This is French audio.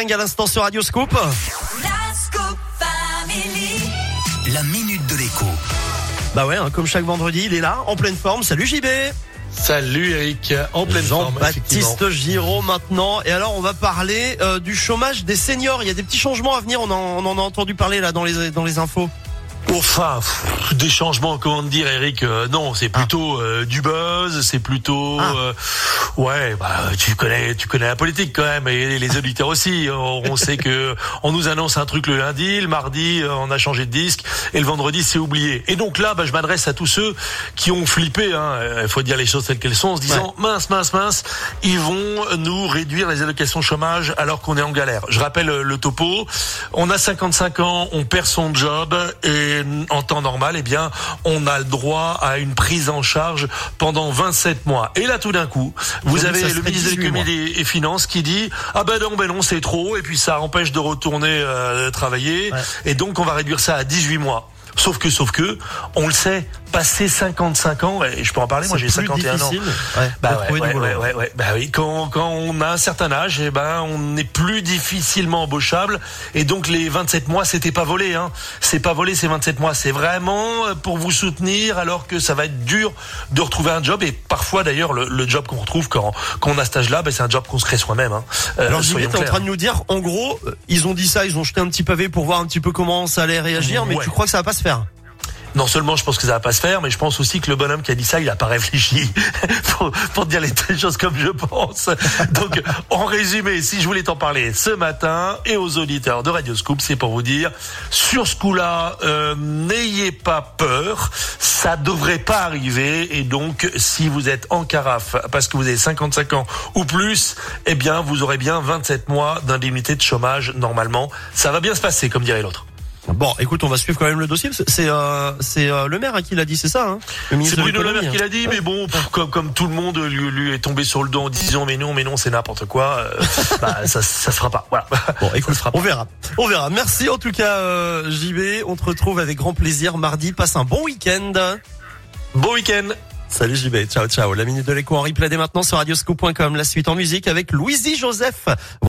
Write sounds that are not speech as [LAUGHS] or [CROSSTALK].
à l'instant sur Radio Scoop. La minute de l'écho. Bah ouais, hein, comme chaque vendredi, il est là, en pleine forme. Salut JB Salut Eric, en pleine forme. effectivement. Jean-Baptiste Giraud maintenant. Et alors, on va parler euh, du chômage des seniors. Il y a des petits changements à venir. On en, on en a entendu parler là dans les dans les infos. Enfin, pff, des changements, comment dire, Eric euh, Non, c'est plutôt euh, du buzz, c'est plutôt, Ah. euh, ouais, bah, tu connais, tu connais la politique quand même, et les auditeurs aussi. [LAUGHS] On, on sait que on nous annonce un truc le lundi, le mardi, euh, on a changé de disque, et le vendredi, c'est oublié. Et donc là, bah, je m'adresse à tous ceux qui ont flippé. Hein, il faut dire les choses telles qu'elles sont, en se disant mince, mince, mince, ils vont nous réduire les allocations chômage alors qu'on est en galère. Je rappelle euh, le topo. On a 55 ans, on perd son job et en temps normal, eh bien, on a le droit à une prise en charge pendant 27 mois. Et là, tout d'un coup, vous avez le ministre de 18 mois. l'économie et finances qui dit ah ben non, ben non, c'est trop et puis ça empêche de retourner euh, travailler Ouais. et donc on va réduire ça à 18 mois. Sauf que, sauf que, on le sait, passé 55 ans, et je peux en parler, moi j'ai C'est plus 51 ans. ouais, Bah ouais, ouais, ouais. Bah oui, quand, quand on a un certain âge, eh ben, on est plus difficilement embauchable. Et donc, les 27 mois, c'était pas volé, hein. C'est pas volé, ces 27 mois. C'est vraiment euh, pour vous soutenir, alors que ça va être dur de retrouver un job. Et parfois, d'ailleurs, le, le job qu'on retrouve quand, quand on a cet âge-là, ben, c'est un job qu'on se crée soi-même, hein. Euh, Alors soyons t'es en train de nous dire, en gros, euh, ils ont dit ça, ils ont jeté un petit pavé pour voir un petit peu comment ça allait réagir, mais Ouais. tu crois que ça va pas se faire? Non seulement je pense que ça va pas se faire, mais je pense aussi que le bonhomme qui a dit ça, il a pas réfléchi [LAUGHS] pour, pour dire les choses comme je pense. Donc, en résumé, si je voulais t'en parler ce matin et aux auditeurs de Radio Scoop, c'est pour vous dire, sur ce coup-là, euh, n'ayez pas peur, ça devrait pas arriver. Et donc, si vous êtes en carafe parce que vous avez 55 ans ou plus, eh bien, vous aurez bien 27 mois d'indemnité de chômage normalement. Ça va bien se passer, comme dirait l'autre. Bon, écoute, on va suivre quand même le dossier. C'est euh, c'est euh, le maire hein, qui l'a dit, c'est ça hein C'est Bruno Le Maire qui hein. l'a dit, mais bon, pff, comme, comme tout le monde lui, lui est tombé sur le dos en disant mais non, mais non, c'est n'importe quoi, euh, [LAUGHS] bah, ça, ça se fera pas. Voilà. Bon, écoute, Ça se fera pas. on verra. On verra. Merci en tout cas, euh, JB. On te retrouve avec grand plaisir mardi. Passe un bon week-end. Bon week-end. Salut JB. Ciao, ciao. La minute de l'écho en replay dès maintenant sur radioscoop.com. La suite en musique avec Louisie Joseph.